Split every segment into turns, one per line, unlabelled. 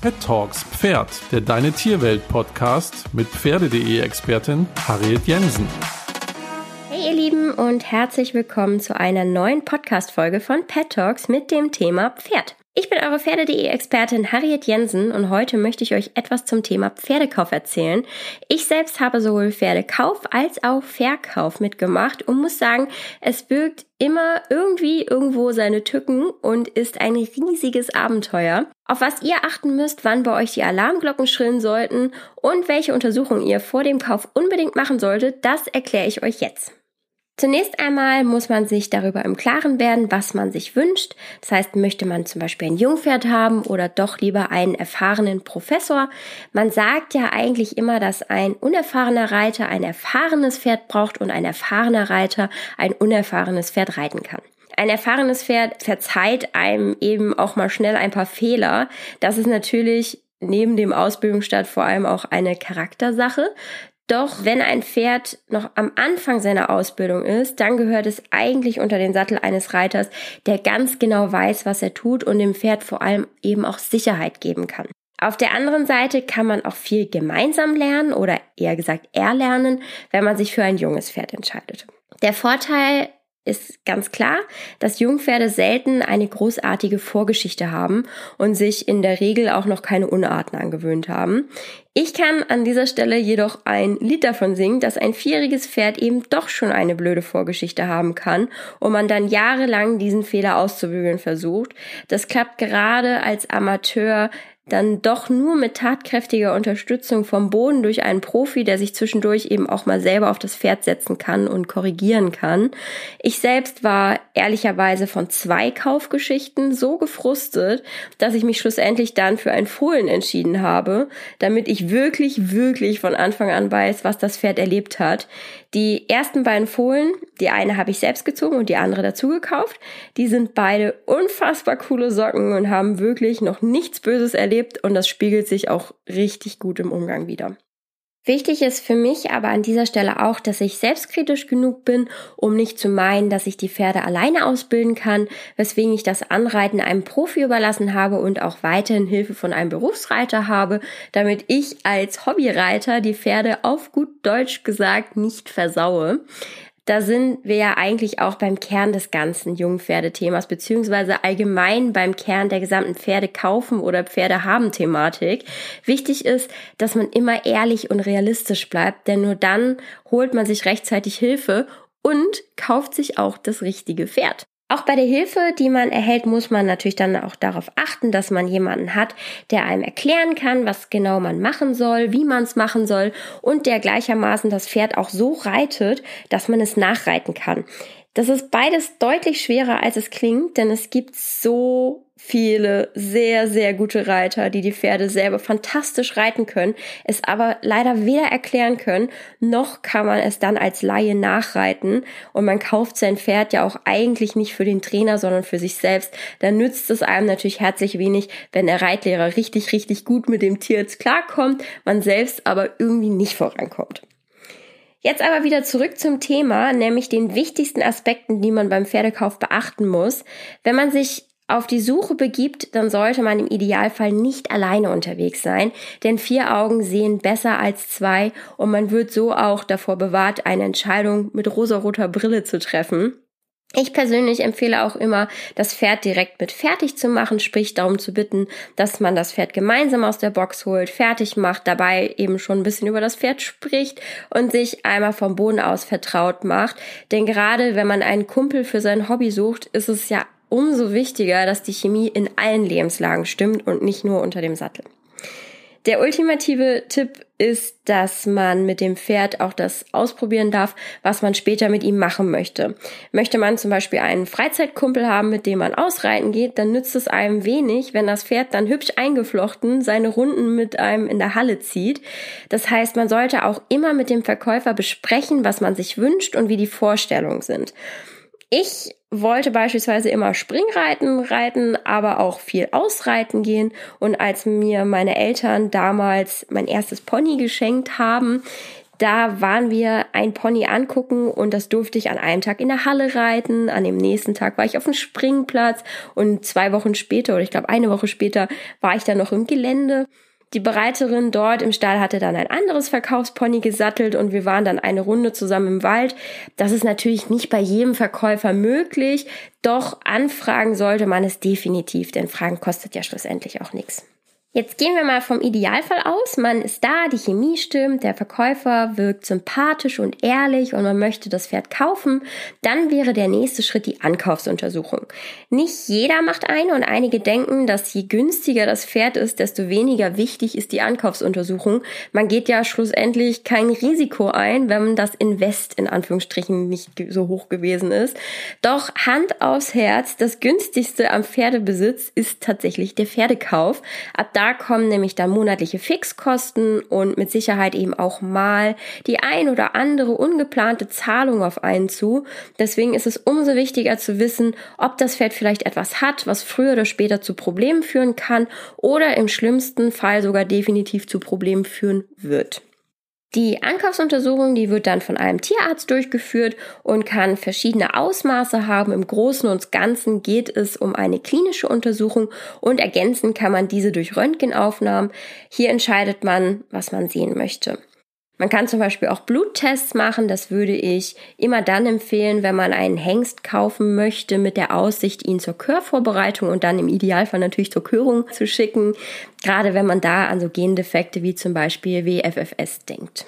Pet Talks Pferd, der Deine Tierwelt Podcast mit Pferde.de Expertin Harriet Jensen.
Hey ihr Lieben und herzlich willkommen zu einer neuen Podcast Folge von Pet Talks mit dem Thema Pferd. Bin eure Pferde.de Expertin Harriet Jensen und heute möchte ich euch etwas zum Thema Pferdekauf erzählen. Ich selbst habe sowohl Pferdekauf als auch Verkauf mitgemacht und muss sagen, es birgt immer irgendwie irgendwo seine Tücken und ist ein riesiges Abenteuer. Auf was ihr achten müsst, wann bei euch die Alarmglocken schrillen sollten und welche Untersuchungen ihr vor dem Kauf unbedingt machen solltet, das erkläre ich euch jetzt. Zunächst einmal muss man sich darüber im Klaren werden, was man sich wünscht. Das heißt, möchte man zum Beispiel ein Jungpferd haben oder doch lieber einen erfahrenen Professor. Man sagt ja eigentlich immer, dass ein unerfahrener Reiter ein erfahrenes Pferd braucht und ein erfahrener Reiter ein unerfahrenes Pferd reiten kann. Ein erfahrenes Pferd verzeiht einem eben auch mal schnell ein paar Fehler. Das ist natürlich neben dem Ausbildungsstart vor allem auch eine Charaktersache. Doch wenn ein Pferd noch am Anfang seiner Ausbildung ist, dann gehört es eigentlich unter den Sattel eines Reiters, der ganz genau weiß, was er tut und dem Pferd vor allem eben auch Sicherheit geben kann. Auf der anderen Seite kann man auch viel gemeinsam lernen oder eher gesagt erlernen, wenn man sich für ein junges Pferd entscheidet. Der Vorteil ist ganz klar, dass Jungpferde selten eine großartige Vorgeschichte haben und sich in der Regel auch noch keine Unarten angewöhnt haben. Ich kann an dieser Stelle jedoch ein Lied davon singen, dass ein vierjähriges Pferd eben doch schon eine blöde Vorgeschichte haben kann und man dann jahrelang diesen Fehler auszubügeln versucht. Das klappt gerade als Amateur dann doch nur mit tatkräftiger Unterstützung vom Boden durch einen Profi, der sich zwischendurch eben auch mal selber auf das Pferd setzen kann und korrigieren kann. Ich selbst war ehrlicherweise von zwei Kaufgeschichten so gefrustet, dass ich mich schlussendlich dann für ein Fohlen entschieden habe, damit ich wirklich, wirklich von Anfang an weiß, was das Pferd erlebt hat. Die ersten beiden Fohlen, die eine habe ich selbst gezogen und die andere dazu gekauft, die sind beide unfassbar coole Socken und haben wirklich noch nichts Böses erlebt und das spiegelt sich auch richtig gut im Umgang wieder. Wichtig ist für mich aber an dieser Stelle auch, dass ich selbstkritisch genug bin, um nicht zu meinen, dass ich die Pferde alleine ausbilden kann, weswegen ich das Anreiten einem Profi überlassen habe und auch weiterhin Hilfe von einem Berufsreiter habe, damit ich als Hobbyreiter die Pferde auf gut Deutsch gesagt nicht versaue da sind wir ja eigentlich auch beim Kern des ganzen Jungpferdethemas, beziehungsweise allgemein beim Kern der gesamten Pferde kaufen oder Pferde haben Thematik. Wichtig ist, dass man immer ehrlich und realistisch bleibt, denn nur dann holt man sich rechtzeitig Hilfe und kauft sich auch das richtige Pferd. Auch bei der Hilfe, die man erhält, muss man natürlich dann auch darauf achten, dass man jemanden hat, der einem erklären kann, was genau man machen soll, wie man es machen soll und der gleichermaßen das Pferd auch so reitet, dass man es nachreiten kann. Das ist beides deutlich schwerer, als es klingt, denn es gibt so viele sehr, sehr gute Reiter, die die Pferde selber fantastisch reiten können, es aber leider weder erklären können, noch kann man es dann als Laie nachreiten und man kauft sein Pferd ja auch eigentlich nicht für den Trainer, sondern für sich selbst. Dann nützt es einem natürlich herzlich wenig, wenn der Reitlehrer richtig, richtig gut mit dem Tier jetzt klarkommt, man selbst aber irgendwie nicht vorankommt. Jetzt aber wieder zurück zum Thema, nämlich den wichtigsten Aspekten, die man beim Pferdekauf beachten muss. Wenn man sich auf die Suche begibt, dann sollte man im Idealfall nicht alleine unterwegs sein, denn vier Augen sehen besser als zwei und man wird so auch davor bewahrt, eine Entscheidung mit rosaroter Brille zu treffen. Ich persönlich empfehle auch immer, das Pferd direkt mit fertig zu machen, sprich darum zu bitten, dass man das Pferd gemeinsam aus der Box holt, fertig macht, dabei eben schon ein bisschen über das Pferd spricht und sich einmal vom Boden aus vertraut macht. Denn gerade wenn man einen Kumpel für sein Hobby sucht, ist es ja umso wichtiger, dass die Chemie in allen Lebenslagen stimmt und nicht nur unter dem Sattel. Der ultimative Tipp ist, dass man mit dem Pferd auch das ausprobieren darf, was man später mit ihm machen möchte. Möchte man zum Beispiel einen Freizeitkumpel haben, mit dem man ausreiten geht, dann nützt es einem wenig, wenn das Pferd dann hübsch eingeflochten seine Runden mit einem in der Halle zieht. Das heißt, man sollte auch immer mit dem Verkäufer besprechen, was man sich wünscht und wie die Vorstellungen sind. Ich wollte beispielsweise immer Springreiten reiten, aber auch viel ausreiten gehen. Und als mir meine Eltern damals mein erstes Pony geschenkt haben, Da waren wir ein Pony angucken und das durfte ich an einem Tag in der Halle reiten. An dem nächsten Tag war ich auf dem Springplatz und zwei Wochen später oder ich glaube eine Woche später war ich dann noch im Gelände. Die Bereiterin dort im Stall hatte dann ein anderes Verkaufspony gesattelt und wir waren dann eine Runde zusammen im Wald. Das ist natürlich nicht bei jedem Verkäufer möglich, doch anfragen sollte man es definitiv, denn Fragen kostet ja schlussendlich auch nichts. Jetzt gehen wir mal vom Idealfall aus. Man ist da, die Chemie stimmt, der Verkäufer wirkt sympathisch und ehrlich und man möchte das Pferd kaufen. Dann wäre der nächste Schritt die Ankaufsuntersuchung. Nicht jeder macht eine und einige denken, dass je günstiger das Pferd ist, desto weniger wichtig ist die Ankaufsuntersuchung. Man geht ja schlussendlich kein Risiko ein, wenn das Invest in Anführungsstrichen nicht so hoch gewesen ist. Doch Hand aufs Herz, das günstigste am Pferdebesitz ist tatsächlich der Pferdekauf. Ab da kommen nämlich dann monatliche Fixkosten und mit Sicherheit eben auch mal die ein oder andere ungeplante Zahlung auf einen zu. Deswegen ist es umso wichtiger zu wissen, ob das Pferd vielleicht etwas hat, was früher oder später zu Problemen führen kann oder im schlimmsten Fall sogar definitiv zu Problemen führen wird. Die Ankaufsuntersuchung, die wird dann von einem Tierarzt durchgeführt und kann verschiedene Ausmaße haben. Im Großen und Ganzen geht es um eine klinische Untersuchung und ergänzen kann man diese durch Röntgenaufnahmen. Hier entscheidet man, was man sehen möchte. Man kann zum Beispiel auch Bluttests machen. Das würde ich immer dann empfehlen, wenn man einen Hengst kaufen möchte, mit der Aussicht, ihn zur Körvorbereitung und dann im Idealfall natürlich zur Körung zu schicken. Gerade wenn man da an so Gendefekte wie zum Beispiel WFFS denkt.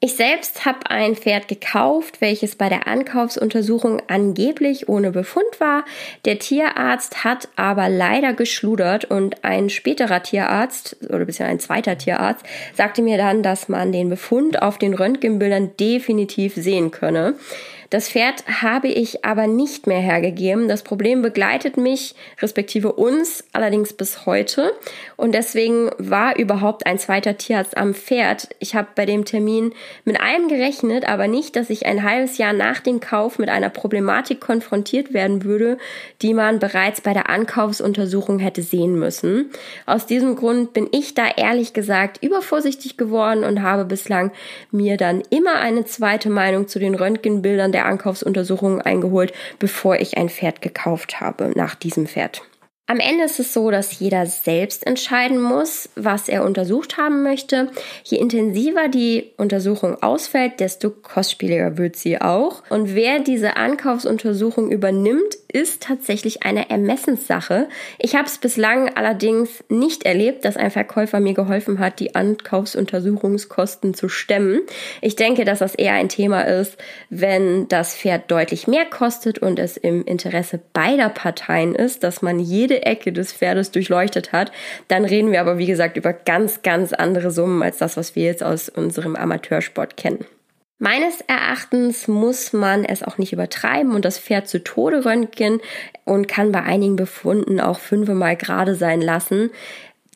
Ich selbst habe ein Pferd gekauft, welches bei der Ankaufsuntersuchung angeblich ohne Befund war. Der Tierarzt hat aber leider geschludert und ein späterer Tierarzt oder bisher ein zweiter Tierarzt sagte mir dann, dass man den Befund auf den Röntgenbildern definitiv sehen könne. Das Pferd habe ich aber nicht mehr hergegeben. Das Problem begleitet mich, respektive uns, allerdings bis heute. Und deswegen war überhaupt ein zweiter Tierarzt am Pferd. Ich habe bei dem Termin mit allem gerechnet, aber nicht, dass ich ein halbes Jahr nach dem Kauf mit einer Problematik konfrontiert werden würde, die man bereits bei der Ankaufsuntersuchung hätte sehen müssen. Aus diesem Grund bin ich da ehrlich gesagt übervorsichtig geworden und habe bislang mir dann immer eine zweite Meinung zu den Röntgenbildern der Ankaufsuntersuchung eingeholt, bevor ich ein Pferd gekauft habe nach diesem Pferd. Am Ende ist es so, dass jeder selbst entscheiden muss, was er untersucht haben möchte. Je intensiver die Untersuchung ausfällt, desto kostspieliger wird sie auch. Und wer diese Ankaufsuntersuchung übernimmt, ist tatsächlich eine Ermessenssache. Ich habe es bislang allerdings nicht erlebt, dass ein Verkäufer mir geholfen hat, die Ankaufsuntersuchungskosten zu stemmen. Ich denke, dass das eher ein Thema ist, wenn das Pferd deutlich mehr kostet und es im Interesse beider Parteien ist, dass man jede Ecke des Pferdes durchleuchtet hat, dann reden wir aber, wie gesagt, über ganz, ganz andere Summen als das, was wir jetzt aus unserem Amateursport kennen. Meines Erachtens muss man es auch nicht übertreiben und das Pferd zu Tode röntgen und kann bei einigen Befunden auch fünfmal gerade sein lassen.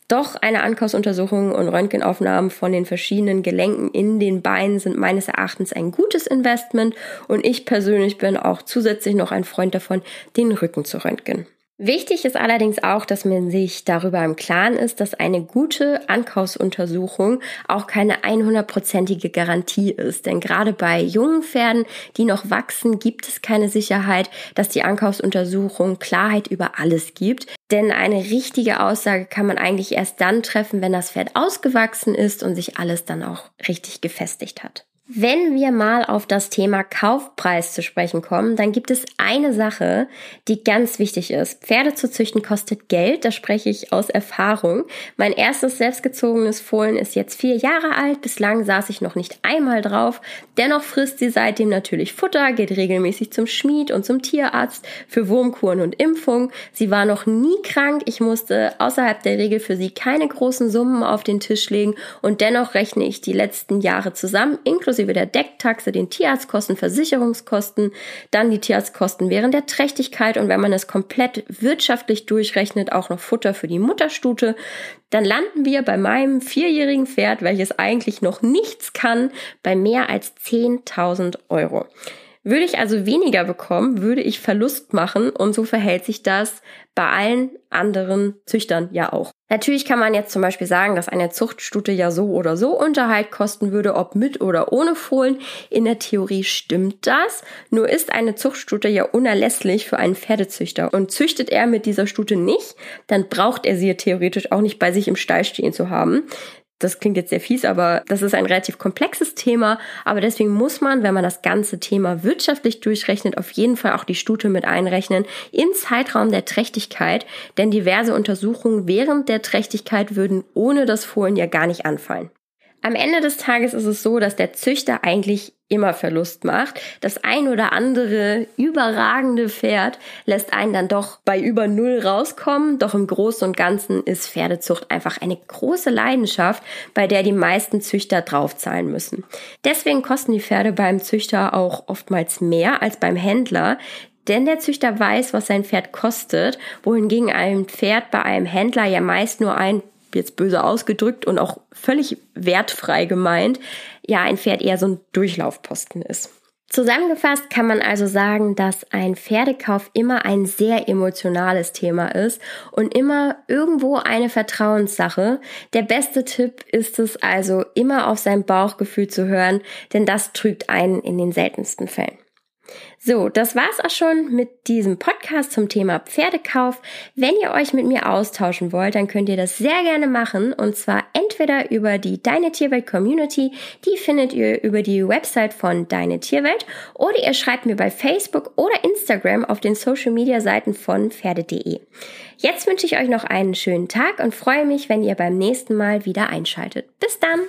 Doch eine Ankaufsuntersuchung und Röntgenaufnahmen von den verschiedenen Gelenken in den Beinen sind meines Erachtens ein gutes Investment und ich persönlich bin auch zusätzlich noch ein Freund davon, den Rücken zu röntgen. Wichtig ist allerdings auch, dass man sich darüber im Klaren ist, dass eine gute Ankaufsuntersuchung auch keine 100%ige Garantie ist. Denn gerade bei jungen Pferden, die noch wachsen, gibt es keine Sicherheit, dass die Ankaufsuntersuchung Klarheit über alles gibt. Denn eine richtige Aussage kann man eigentlich erst dann treffen, wenn das Pferd ausgewachsen ist und sich alles dann auch richtig gefestigt hat. Wenn wir mal auf das Thema Kaufpreis zu sprechen kommen, dann gibt es eine Sache, die ganz wichtig ist. Pferde zu züchten kostet Geld, da spreche ich aus Erfahrung. Mein erstes selbstgezogenes Fohlen ist jetzt vier Jahre alt, bislang saß ich noch nicht einmal drauf. Dennoch frisst sie seitdem natürlich Futter, geht regelmäßig zum Schmied und zum Tierarzt für Wurmkuren und Impfung. Sie war noch nie krank, ich musste außerhalb der Regel für sie keine großen Summen auf den Tisch legen und dennoch rechne ich die letzten Jahre zusammen, inklusive inklusive der Decktaxe, den Tierarztkosten, Versicherungskosten, dann die Tierarztkosten während der Trächtigkeit und wenn man es komplett wirtschaftlich durchrechnet, auch noch Futter für die Mutterstute, dann landen wir bei meinem vierjährigen Pferd, welches eigentlich noch nichts kann, bei mehr als 10.000 Euro. Würde ich also weniger bekommen, würde ich Verlust machen und so verhält sich das bei allen anderen Züchtern ja auch. Natürlich kann man jetzt zum Beispiel sagen, dass eine Zuchtstute ja so oder so Unterhalt kosten würde, ob mit oder ohne Fohlen. In der Theorie stimmt das. Nur ist eine Zuchtstute ja unerlässlich für einen Pferdezüchter. Und züchtet er mit dieser Stute nicht, dann braucht er sie theoretisch auch nicht bei sich im Stall stehen zu haben. Das klingt jetzt sehr fies, aber das ist ein relativ komplexes Thema. Aber deswegen muss man, wenn man das ganze Thema wirtschaftlich durchrechnet, auf jeden Fall auch die Stute mit einrechnen im Zeitraum der Trächtigkeit. Denn diverse Untersuchungen während der Trächtigkeit würden ohne das Fohlen ja gar nicht anfallen. Am Ende des Tages ist es so, dass der Züchter eigentlich immer Verlust macht. Das ein oder andere überragende Pferd lässt einen dann doch bei über Null rauskommen. Doch im Großen und Ganzen ist Pferdezucht einfach eine große Leidenschaft, bei der die meisten Züchter draufzahlen müssen. Deswegen kosten die Pferde beim Züchter auch oftmals mehr als beim Händler, denn der Züchter weiß, was sein Pferd kostet, wohingegen ein Pferd bei einem Händler ja meist nur ein jetzt böse ausgedrückt und auch völlig wertfrei gemeint, ja ein Pferd eher so ein Durchlaufposten ist. Zusammengefasst kann man also sagen, dass ein Pferdekauf immer ein sehr emotionales Thema ist und immer irgendwo eine Vertrauenssache. Der beste Tipp ist es also, immer auf sein Bauchgefühl zu hören, denn das trügt einen in den seltensten Fällen. So, das war's auch schon mit diesem Podcast zum Thema Pferdekauf. Wenn ihr euch mit mir austauschen wollt, dann könnt ihr das sehr gerne machen und zwar entweder über die Deine Tierwelt Community, die findet ihr über die Website von Deine Tierwelt oder ihr schreibt mir bei Facebook oder Instagram auf den Social Media Seiten von Pferde.de. Jetzt wünsche ich euch noch einen schönen Tag und freue mich, wenn ihr beim nächsten Mal wieder einschaltet. Bis dann!